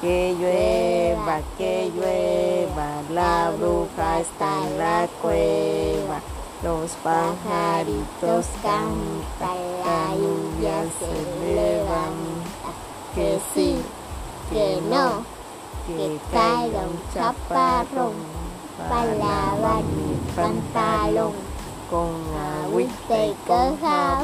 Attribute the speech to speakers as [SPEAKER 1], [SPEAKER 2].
[SPEAKER 1] Que llueva, que llueva, la bruja está en la cueva. Los pajaritos cantan, la lluvia se levanta. Que sí, que no, que caiga un chaparrón para lavar mi pantalón con agüita y con jabón.